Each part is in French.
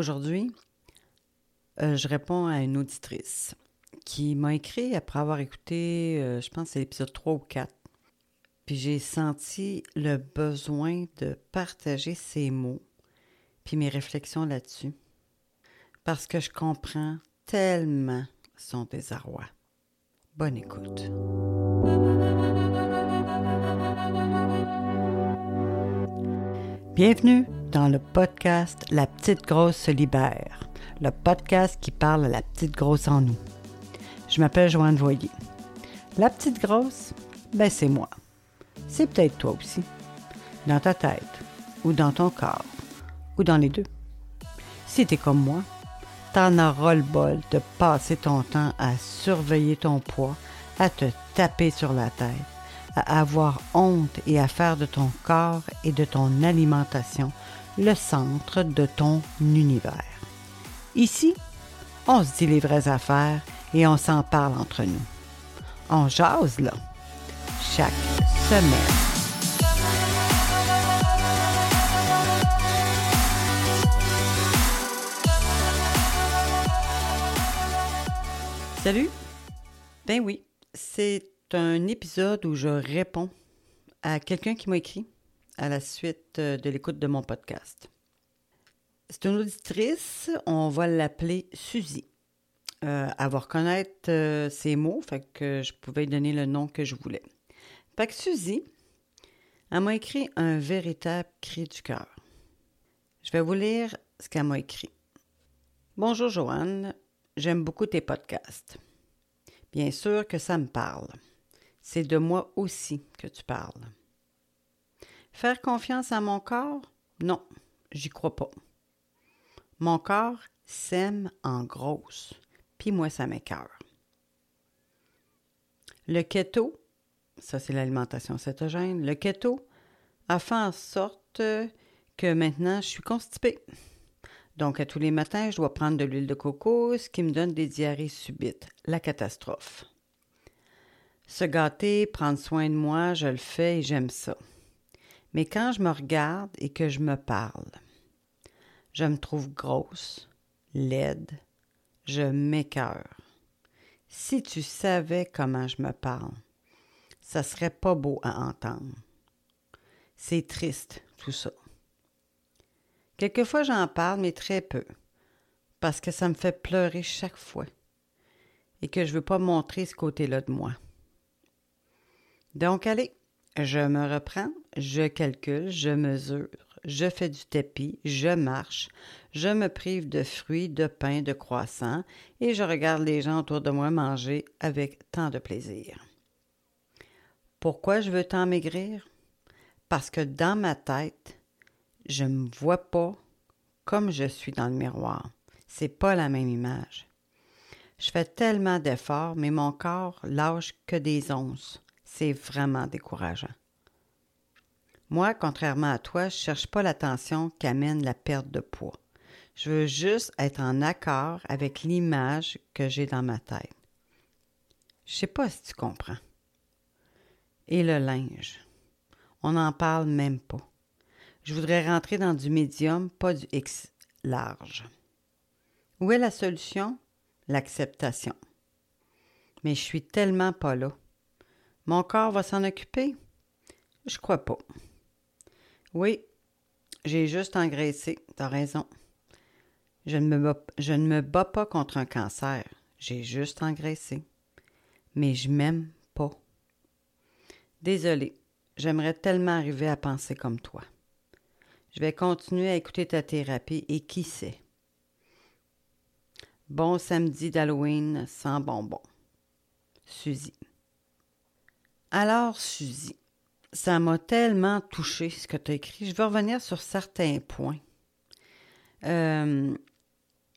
Aujourd'hui, euh, je réponds à une auditrice qui m'a écrit après avoir écouté, euh, je pense, c'est l'épisode 3 ou 4. Puis j'ai senti le besoin de partager ces mots, puis mes réflexions là-dessus. Parce que je comprends tellement son désarroi. Bonne écoute. Bienvenue dans le podcast La petite grosse se libère, le podcast qui parle à la petite grosse en nous. Je m'appelle Joanne Voyer. La petite grosse, ben c'est moi. C'est peut-être toi aussi. Dans ta tête, ou dans ton corps, ou dans les deux. Si t'es comme moi, t'en auras le bol de passer ton temps à surveiller ton poids, à te taper sur la tête, à avoir honte et à faire de ton corps et de ton alimentation le centre de ton univers. Ici, on se dit les vraies affaires et on s'en parle entre nous. On jase là, chaque semaine. Salut! Ben oui, c'est un épisode où je réponds à quelqu'un qui m'a écrit à la suite euh, de l'écoute de mon podcast. C'est une auditrice, on va l'appeler Suzy. Euh, elle va reconnaître euh, ses mots, fait que je pouvais lui donner le nom que je voulais. Fait que Suzy, elle m'a écrit un véritable cri du cœur. Je vais vous lire ce qu'elle m'a écrit. Bonjour Joanne, j'aime beaucoup tes podcasts. Bien sûr que ça me parle c'est de moi aussi que tu parles. Faire confiance à mon corps? Non, j'y crois pas. Mon corps sème en grosse, puis moi, ça m'écœure. Le keto, ça c'est l'alimentation cétogène, le keto a fait en sorte que maintenant je suis constipée. Donc, à tous les matins, je dois prendre de l'huile de coco, ce qui me donne des diarrhées subites. La catastrophe. Se gâter, prendre soin de moi, je le fais et j'aime ça. Mais quand je me regarde et que je me parle, je me trouve grosse, laide, je m'écœure. Si tu savais comment je me parle, ça serait pas beau à entendre. C'est triste, tout ça. Quelquefois j'en parle, mais très peu, parce que ça me fait pleurer chaque fois et que je veux pas montrer ce côté-là de moi. Donc, allez, je me reprends, je calcule, je mesure, je fais du tapis, je marche, je me prive de fruits, de pain, de croissants, et je regarde les gens autour de moi manger avec tant de plaisir. Pourquoi je veux tant maigrir? Parce que dans ma tête, je ne me vois pas comme je suis dans le miroir. C'est pas la même image. Je fais tellement d'efforts, mais mon corps lâche que des onces. C'est vraiment décourageant. Moi, contrairement à toi, je ne cherche pas l'attention qu'amène la perte de poids. Je veux juste être en accord avec l'image que j'ai dans ma tête. Je sais pas si tu comprends. Et le linge. On n'en parle même pas. Je voudrais rentrer dans du médium, pas du X large. Où est la solution? L'acceptation. Mais je suis tellement pas là. Mon corps va s'en occuper? Je crois pas. Oui, j'ai juste engraissé, t'as raison. Je ne, me bats, pas contre un cancer, j'ai juste engraissé. Mais je m'aime pas. Désolée, j'aimerais tellement arriver à penser comme toi. Je vais continuer à écouter ta thérapie et qui sait. Bon samedi d'Halloween sans bonbons. Suzy. Alors, Suzy, ça m'a tellement touché ce que tu as écrit. Je vais revenir sur certains points. Euh,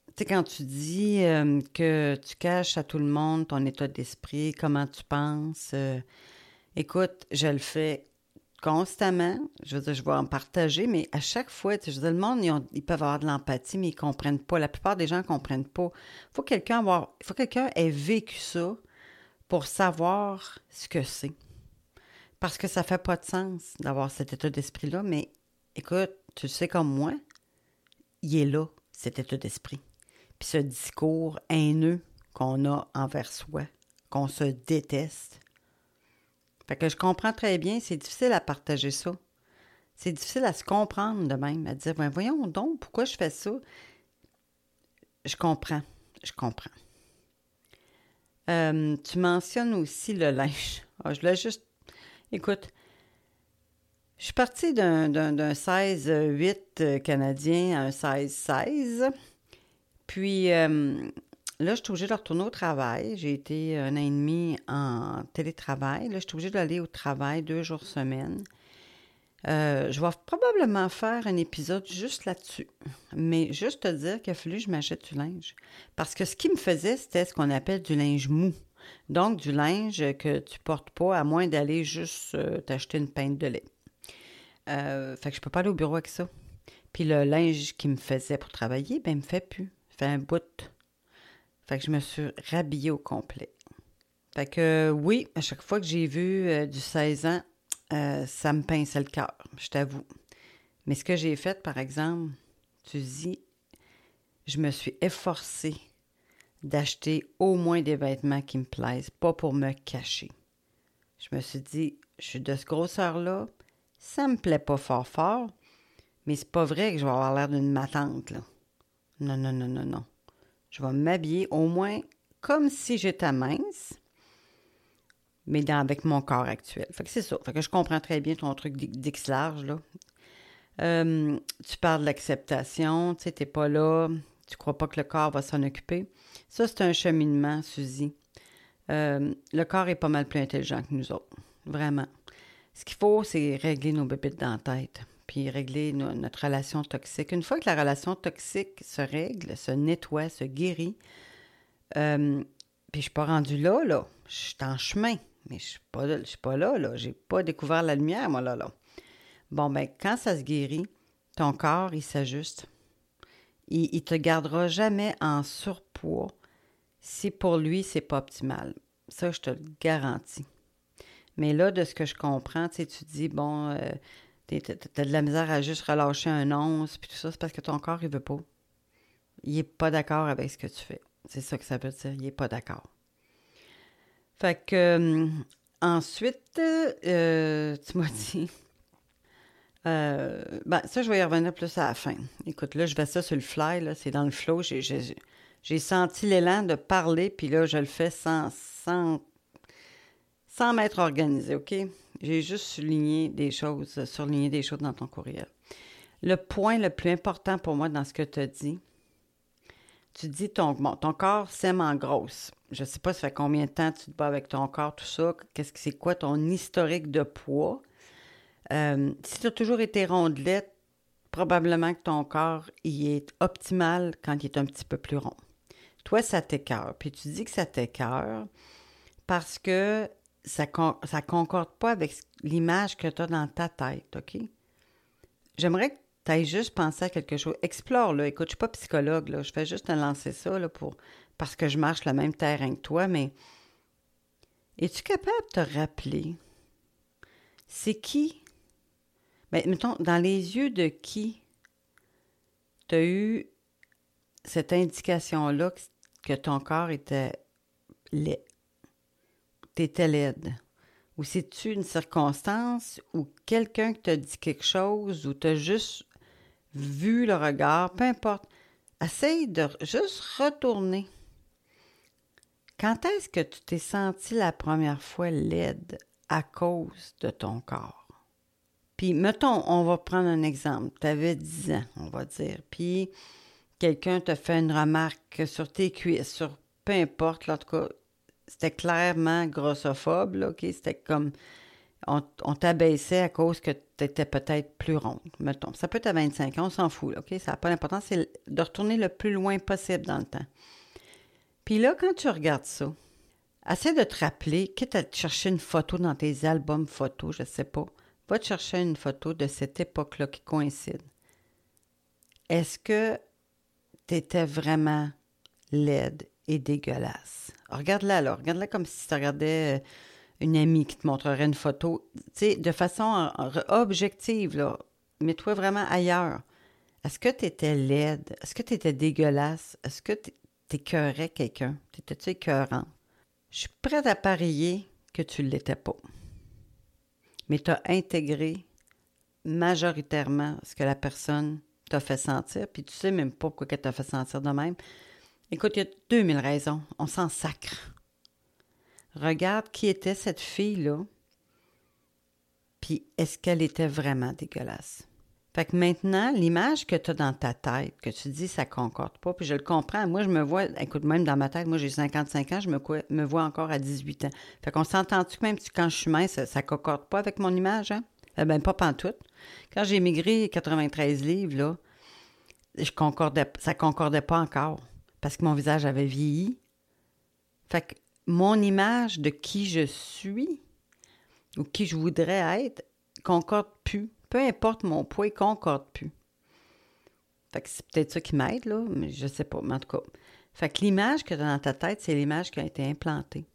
tu sais, quand tu dis euh, que tu caches à tout le monde ton état d'esprit, comment tu penses, euh, écoute, je le fais constamment. Je veux dire, je vais en partager, mais à chaque fois, veux dire, le monde, ils, peuvent avoir de l'empathie, mais ils ne comprennent pas. La plupart des gens ne comprennent pas. Il faut faut quelqu'un ait vécu ça pour savoir ce que c'est. Parce que ça fait pas de sens d'avoir cet état d'esprit-là, mais écoute, tu sais comme moi, il est là. cet état d'esprit. Puis ce discours haineux qu'on a envers soi, qu'on se déteste. Fait que je comprends très bien, c'est difficile à partager ça. C'est difficile à se comprendre de même, à dire, ben voyons donc, pourquoi je fais ça? Je comprends, je comprends. Euh, tu mentionnes aussi le linge. Ah, je voulais juste. Écoute, je suis partie d'un 16-8 euh, canadien à un 16-16. Puis euh, là, je suis obligée de retourner au travail. J'ai été un an et demi en télétravail. Là, je suis obligée d'aller au travail deux jours semaine. Euh, je vais probablement faire un épisode juste là-dessus. Mais juste te dire qu'il a fallu que je m'achète du linge. Parce que ce qui me faisait, c'était ce qu'on appelle du linge mou. Donc, du linge que tu portes pas à moins d'aller juste euh, t'acheter une pinte de lait. Euh, fait que je peux pas aller au bureau avec ça. Puis le linge qui me faisait pour travailler, ben, il me fait plus. Il fait un bout. Fait que je me suis rhabillée au complet. Fait que oui, à chaque fois que j'ai vu du 16 ans, euh, ça me pince le cœur, je t'avoue. Mais ce que j'ai fait, par exemple, tu dis, je me suis efforcée d'acheter au moins des vêtements qui me plaisent, pas pour me cacher. Je me suis dit, je suis de ce grosseur-là, ça me plaît pas fort fort, mais c'est pas vrai que je vais avoir l'air d'une matante, là. Non, non, non, non, non. Je vais m'habiller au moins comme si j'étais mince, mais dans, avec mon corps actuel. Fait que c'est ça. Fait que je comprends très bien ton truc d'X large, là. Euh, tu parles de l'acceptation, tu sais, t'es pas là, tu crois pas que le corps va s'en occuper. Ça, c'est un cheminement, Suzy. Euh, le corps est pas mal plus intelligent que nous autres, vraiment. Ce qu'il faut, c'est régler nos bébites dans la tête, puis régler notre relation toxique. Une fois que la relation toxique se règle, se nettoie, se guérit, euh, puis je suis pas rendue là, là, je suis en chemin. Mais je ne suis, pas là, là. J'ai pas découvert la lumière, moi, là, là. Bon, ben quand ça se guérit, ton corps, il s'ajuste. Il, ne te gardera jamais en surpoids si pour lui, c'est pas optimal. Ça, je te le garantis. Mais là, de ce que je comprends, tu dis, bon, euh, tu as de la misère à juste relâcher un once, puis tout ça, c'est parce que ton corps, il veut pas. Il est pas d'accord avec ce que tu fais. C'est ça que ça veut dire, il est pas d'accord. Fait que euh, ensuite, euh, tu m'as dit. Euh, ben, ça, je vais y revenir plus à la fin. Écoute, là, je vais ça sur le fly, là, c'est dans le flow. J'ai senti l'élan de parler, puis là, je le fais sans, sans, sans m'être organisé, OK? J'ai juste souligné des choses, surligné des choses dans ton courriel. Le point le plus important pour moi dans ce que tu as dit, tu dis ton, ton corps s'aime en grosse. Je ne sais pas, ça fait combien de temps tu te bats avec ton corps, tout ça. Qu'est-ce que c'est quoi ton historique de poids? Euh, si tu as toujours été rondelette, probablement que ton corps il est optimal quand il est un petit peu plus rond. Toi, ça t'écœure. Puis tu dis que ça t'écœure parce que ça ne concorde pas avec l'image que tu as dans ta tête, OK? J'aimerais que tu juste pensé à quelque chose. Explore, là. Écoute, je suis pas psychologue, là. Je fais juste te lancer ça, pour... parce que je marche le même terrain que toi, mais es-tu capable de te rappeler c'est qui? Ben, mettons, dans les yeux de qui tu as eu cette indication-là que ton corps était laid, t'étais laide? Ou c'est-tu une circonstance ou quelqu'un qui t'a dit quelque chose ou t'as juste vu le regard, peu importe. Essaye de juste retourner. Quand est-ce que tu t'es senti la première fois laide à cause de ton corps? Puis, mettons, on va prendre un exemple. Tu avais 10 ans, on va dire. Puis, quelqu'un t'a fait une remarque sur tes cuisses, sur peu importe, en tout cas, c'était clairement grossophobe, là, OK? C'était comme on, t'abaissait à cause que tu étais peut-être plus ronde, mettons. Ça peut être à 25 ans, on s'en fout, OK? Ça n'a pas d'importance, c'est de retourner le plus loin possible dans le temps. Puis là, quand tu regardes ça, essaie de te rappeler, quitte à te chercher une photo dans tes albums photos, je ne sais pas, va te chercher une photo de cette époque-là qui coïncide. Est-ce que tu étais vraiment laide et dégueulasse? Regarde-la là, regarde-la comme si tu regardais euh, une amie qui te montrerait une photo, tu sais, de façon objective, là. Mets-toi vraiment ailleurs. Est-ce que tu étais laide? Est-ce que tu étais dégueulasse? Est-ce que tu écœurais quelqu'un? T'étais-tu écœurant? Je suis prête à parier que tu ne l'étais pas. Mais tu as intégré majoritairement ce que la personne t'a fait sentir, puis tu sais même pas pourquoi elle t'a fait sentir de même. Écoute, il y a 2000 raisons. On s'en sacre. Regarde qui était cette fille-là, puis est-ce qu'elle était vraiment dégueulasse? Fait que maintenant, l'image que tu as dans ta tête, que tu dis ça concorde pas, puis je le comprends. Moi, je me vois, écoute, même dans ma tête, moi j'ai 55 ans, je me, vois encore à 18 ans. Fait qu'on s'entend-tu que même quand je suis mince, ça, ça concorde pas avec mon image, hein? Eh ben, pas pantoute. Quand j'ai migré 93 livres, là, je concordais, ça concordait pas encore parce que mon visage avait vieilli. Fait que mon image de qui je suis ou qui je voudrais être concorde plus. Peu importe mon poids, concorde plus. Fait que c'est peut-être ça qui m'aide, là, mais je sais pas. En tout cas, l'image que tu as dans ta tête, c'est l'image qui a été implantée.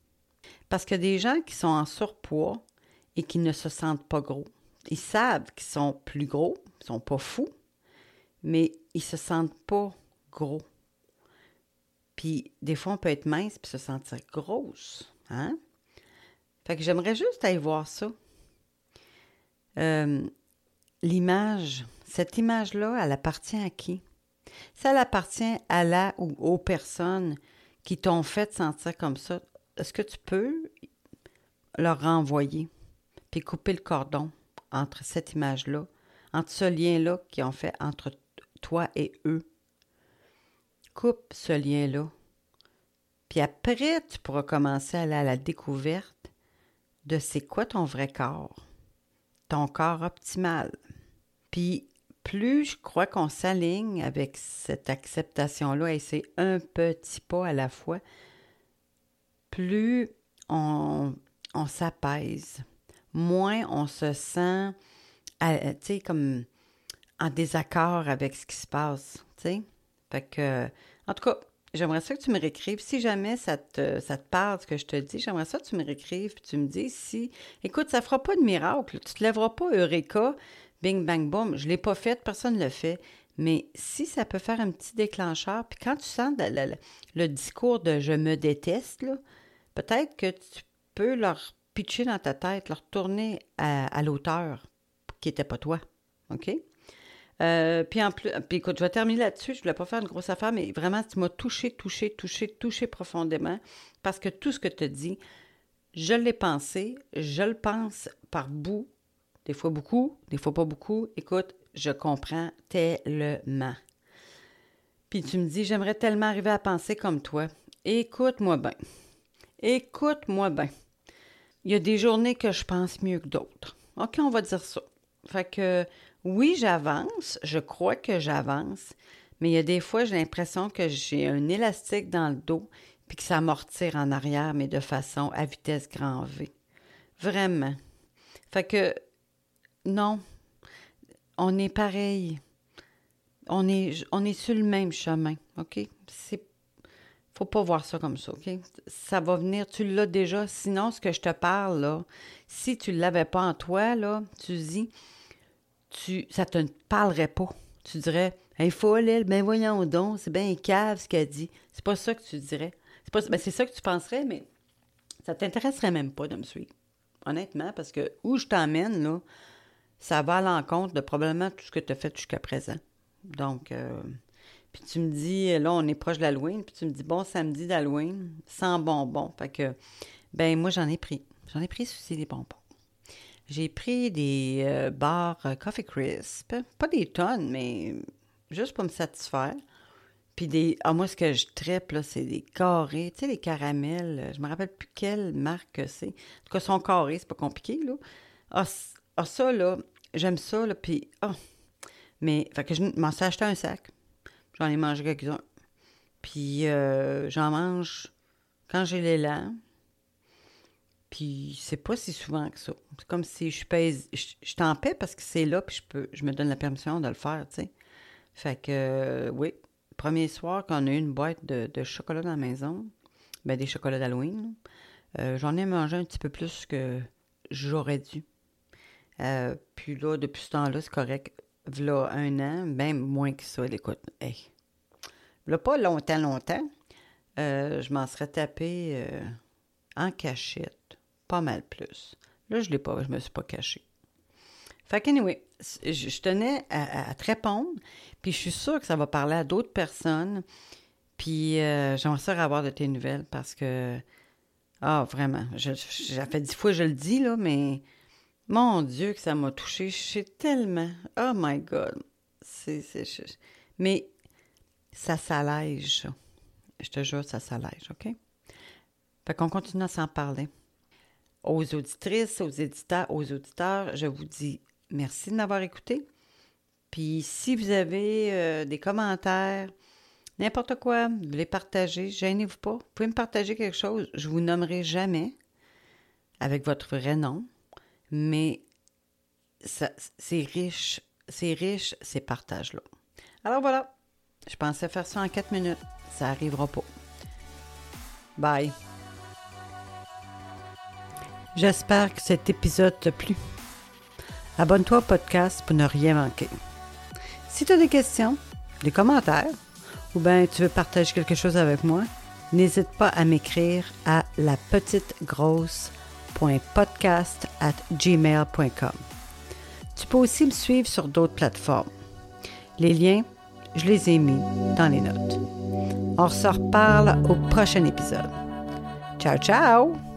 Parce que des gens qui sont en surpoids et qui ne se sentent pas gros, ils savent qu'ils sont plus gros, ils sont pas fous, mais ils se sentent pas gros. Puis des fois, on peut être mince puis se sentir grosse. Hein? Fait que j'aimerais juste aller voir ça. Euh, l'image, cette image-là, elle appartient à qui? Ça elle appartient à la ou aux personnes qui t'ont fait sentir comme ça. Est-ce que tu peux leur renvoyer puis couper le cordon entre cette image-là, entre ce lien-là qu'ils ont fait entre toi et eux? Coupe ce lien-là. Puis après, tu pourras commencer à aller à la découverte de c'est quoi ton vrai corps, ton corps optimal. Puis plus je crois qu'on s'aligne avec cette acceptation-là, et c'est un petit pas à la fois, plus on, on s'apaise, moins on se sent, tu sais, comme en désaccord avec ce qui se passe, tu sais. Fait que, en tout cas, j'aimerais ça que tu me réécrives. Si jamais ça te, ça te parle, ce que je te dis, j'aimerais ça que tu me réécrives puis tu me dis si. Écoute, ça fera pas de miracle. Tu te lèveras pas Eureka, bing, bang, boom. Je l'ai pas fait, personne ne le fait. Mais si ça peut faire un petit déclencheur, puis quand tu sens le, discours de je me déteste, peut-être que tu peux leur pitcher dans ta tête, leur tourner à, à l'auteur qui n'était pas toi. OK? Euh, puis en plus, puis écoute, je vais terminer là-dessus. Je voulais pas faire une grosse affaire, mais vraiment, tu m'as touché, touché, touché, touché profondément parce que tout ce que tu dit, je l'ai pensé, je le pense par bout, des fois beaucoup, des fois pas beaucoup. Écoute, je comprends tellement. Puis tu me dis, j'aimerais tellement arriver à penser comme toi. Écoute-moi bien. Écoute-moi bien. Il y a des journées que je pense mieux que d'autres. OK, on va dire ça. Fait que oui, j'avance, je crois que j'avance, mais il y a des fois, j'ai l'impression que j'ai un élastique dans le dos puis que ça m'ortire en arrière, mais de façon à vitesse grand V. Vraiment. Fait que, non, on est pareil. On est, on est sur le même chemin, OK? C'est faut pas voir ça comme ça, OK? Ça va venir, tu l'as déjà. Sinon, ce que je te parle, là, si tu ne l'avais pas en toi, là, tu dis, tu, ça te parlerait pas. Tu dirais, hey, folle, elle, ben voyons donc, c'est bien cave ce qu'elle dit. C'est pas ça que tu dirais. C'est pas, ben, ça que tu penserais, mais ça t'intéresserait même pas de me suivre. Honnêtement, parce que où je t'emmène, là, ça va à l'encontre de probablement tout ce que tu as fait jusqu'à présent. Donc, euh, puis tu me dis, là, on est proche de l'Halloween, puis tu me dis, bon, samedi d'Halloween, sans bonbons. Fait que, ben, moi, j'en ai pris. J'en ai pris aussi des bonbons. J'ai pris des euh, bars euh, Coffee Crisp. Pas des tonnes, mais juste pour me satisfaire. Puis des. Ah, moi, ce que je tripe, là, c'est des carrés. Tu sais, les caramels. Je me rappelle plus quelle marque c'est. En tout cas, sont carrés, c'est pas compliqué, là. Ah, ah ça, là, j'aime ça, là. Puis, ah. Mais, fait que je m'en suis acheté un sac. J'en ai mangé quelques-uns. Puis, euh, j'en mange quand j'ai l'élan. Puis c'est pas si souvent que ça. C'est comme si je pèse, je, t'en paie parce que c'est là, puis je peux, je me donne la permission de le faire, tu sais. Fait que, euh, oui, premier soir, quand on a eu une boîte de, chocolat dans la maison, ben des chocolats d'Halloween, euh, j'en ai mangé un petit peu plus que j'aurais dû. Euh, puis là, depuis ce temps-là, c'est correct. v'là un an, même moins que ça, écoute, hey, v'là pas longtemps, longtemps, euh, je m'en serais tapé en cachette, pas mal plus. Là, je l'ai pas, je me suis pas caché. Fait qu'anyway, je, je tenais à, te répondre, puis je suis sûre que ça va parler à d'autres personnes, puis euh, j'aimerais ça avoir de tes nouvelles parce que, ah, vraiment, j'ai fait dix fois je le dis, là, mais mon Dieu que ça m'a touché, je sais tellement, oh my God, c'est, mais ça s'allège, je te jure, ça s'allège, OK? Fait qu'on continue à s'en parler. Aux auditrices, aux éditeurs, aux auditeurs, je vous dis merci de m'avoir écouté. Puis si vous avez euh, des commentaires, n'importe quoi, vous voulez partager, gênez-vous pas. Vous pouvez me partager quelque chose, je vous nommerai jamais avec votre vrai nom, mais c'est riche, c'est riche ces partages-là. Alors voilà, je pensais faire ça en quatre minutes. Ça n'arrivera pas. Bye. J'espère que cet épisode t'a plu. Abonne-toi au podcast pour ne rien manquer. Si tu as des questions, des commentaires, ou bien tu veux partager quelque chose avec moi, n'hésite pas à m'écrire à la at gmail.com. Tu peux aussi me suivre sur d'autres plateformes. Les liens je les ai mis dans les notes. On se reparle au prochain épisode. Ciao, ciao!